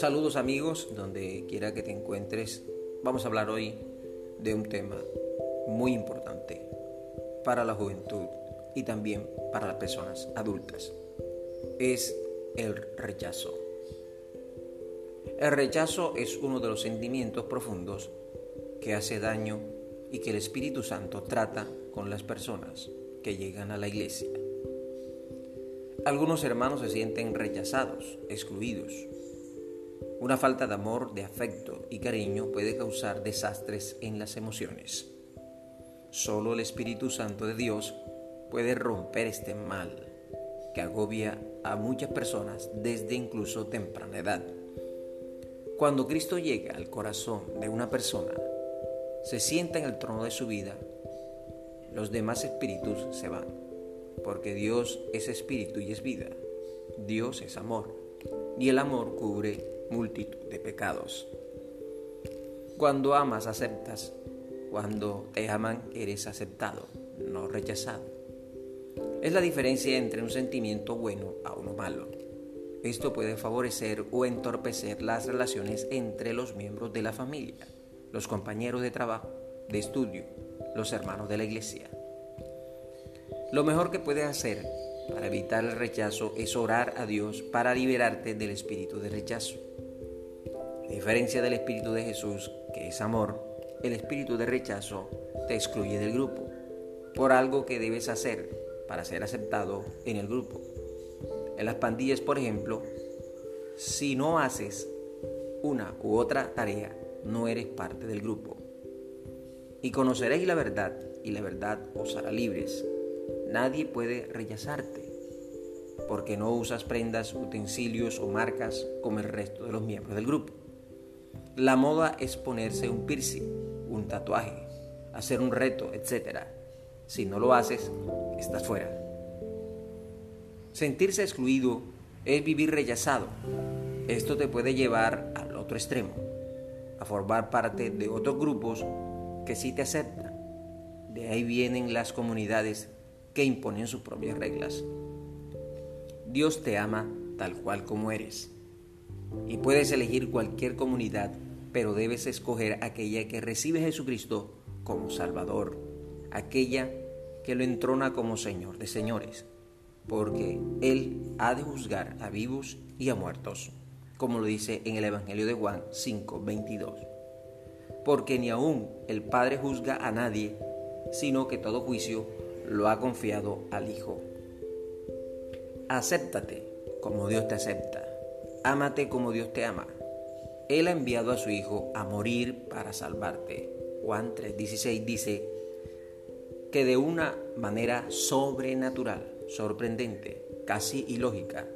Saludos amigos, donde quiera que te encuentres. Vamos a hablar hoy de un tema muy importante para la juventud y también para las personas adultas. Es el rechazo. El rechazo es uno de los sentimientos profundos que hace daño y que el Espíritu Santo trata con las personas que llegan a la iglesia. Algunos hermanos se sienten rechazados, excluidos, una falta de amor, de afecto y cariño puede causar desastres en las emociones. Solo el Espíritu Santo de Dios puede romper este mal que agobia a muchas personas desde incluso temprana edad. Cuando Cristo llega al corazón de una persona, se sienta en el trono de su vida, los demás espíritus se van, porque Dios es espíritu y es vida. Dios es amor, y el amor cubre multitud de pecados. Cuando amas, aceptas. Cuando te aman, eres aceptado, no rechazado. Es la diferencia entre un sentimiento bueno a uno malo. Esto puede favorecer o entorpecer las relaciones entre los miembros de la familia, los compañeros de trabajo, de estudio, los hermanos de la iglesia. Lo mejor que puedes hacer para evitar el rechazo es orar a Dios para liberarte del espíritu de rechazo. A diferencia del espíritu de Jesús, que es amor, el espíritu de rechazo te excluye del grupo por algo que debes hacer para ser aceptado en el grupo. En las pandillas, por ejemplo, si no haces una u otra tarea, no eres parte del grupo. Y conoceréis la verdad, y la verdad os hará libres. Nadie puede rechazarte, porque no usas prendas, utensilios o marcas como el resto de los miembros del grupo. La moda es ponerse un piercing, un tatuaje, hacer un reto, etc. Si no lo haces, estás fuera. Sentirse excluido es vivir rechazado. Esto te puede llevar al otro extremo, a formar parte de otros grupos que sí te aceptan. De ahí vienen las comunidades que imponen sus propias reglas. Dios te ama tal cual como eres y puedes elegir cualquier comunidad pero debes escoger aquella que recibe a Jesucristo como Salvador, aquella que lo entrona como Señor de señores, porque Él ha de juzgar a vivos y a muertos, como lo dice en el Evangelio de Juan 5:22. Porque ni aún el Padre juzga a nadie, sino que todo juicio lo ha confiado al Hijo. Acéptate como Dios te acepta, ámate como Dios te ama él ha enviado a su Hijo a morir para salvarte. Juan 3:16 dice que de una manera sobrenatural, sorprendente, casi ilógica,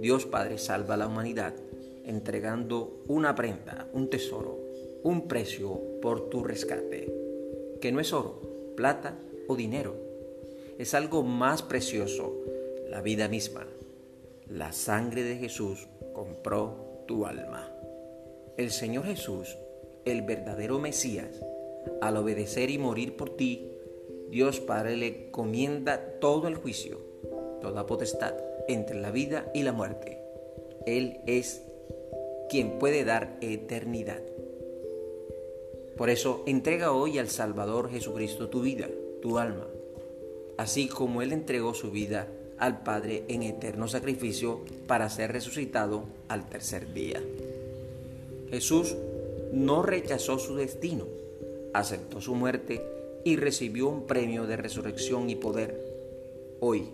Dios Padre salva a la humanidad entregando una prenda, un tesoro, un precio por tu rescate, que no es oro, plata o dinero, es algo más precioso, la vida misma. La sangre de Jesús compró tu alma. El Señor Jesús, el verdadero Mesías, al obedecer y morir por ti, Dios Padre le comienda todo el juicio, toda potestad entre la vida y la muerte. Él es quien puede dar eternidad. Por eso entrega hoy al Salvador Jesucristo tu vida, tu alma, así como Él entregó su vida al Padre en eterno sacrificio para ser resucitado al tercer día. Jesús no rechazó su destino, aceptó su muerte y recibió un premio de resurrección y poder. Hoy,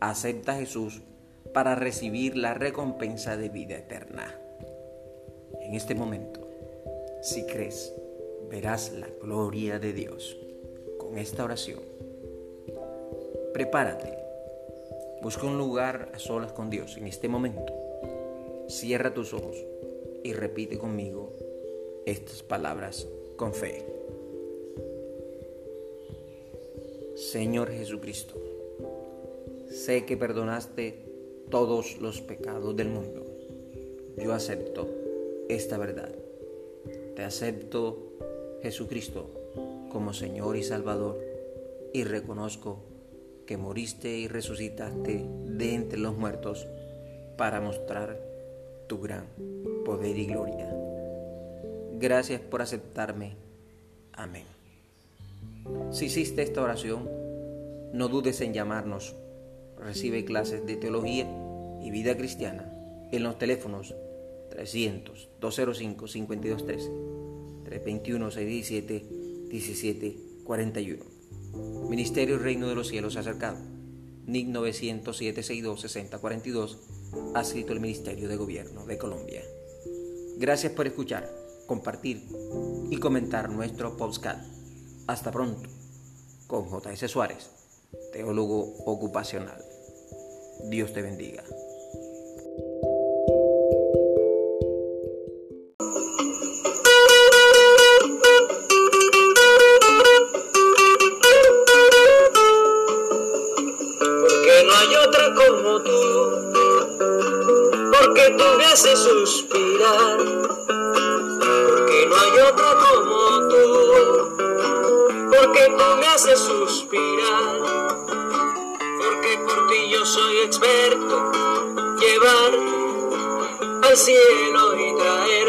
acepta a Jesús para recibir la recompensa de vida eterna. En este momento, si crees, verás la gloria de Dios con esta oración. Prepárate, busca un lugar a solas con Dios en este momento. Cierra tus ojos y repite conmigo estas palabras con fe. Señor Jesucristo, sé que perdonaste todos los pecados del mundo. Yo acepto esta verdad. Te acepto, Jesucristo, como Señor y Salvador y reconozco que moriste y resucitaste de entre los muertos para mostrar tu gran poder y gloria. Gracias por aceptarme. Amén. Si hiciste esta oración, no dudes en llamarnos. Recibe clases de teología y vida cristiana en los teléfonos 300-205-5213, 321-617-1741. Ministerio Reino de los Cielos acercado. NIC 907-62-6042, escrito el Ministerio de Gobierno de Colombia. Gracias por escuchar, compartir y comentar nuestro podcast. Hasta pronto, con J.S. Suárez, teólogo ocupacional. Dios te bendiga. Haces suspirar, porque no hay otra como tú, porque tú me haces suspirar, porque por ti yo soy experto, llevar al cielo y traer,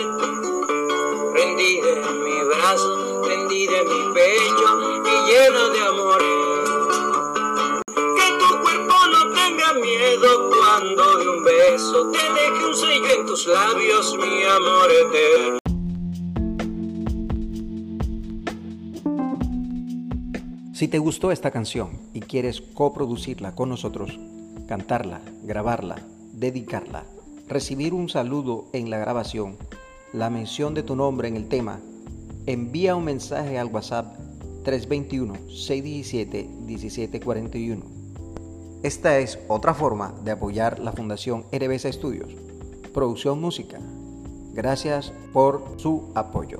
rendida en mi brazo, rendida en mi pecho y lleno de amor. Si te gustó esta canción y quieres coproducirla con nosotros, cantarla, grabarla, dedicarla, recibir un saludo en la grabación, la mención de tu nombre en el tema, envía un mensaje al WhatsApp 321-617-1741 esta es otra forma de apoyar la Fundación RBC Estudios. Producción Música. Gracias por su apoyo.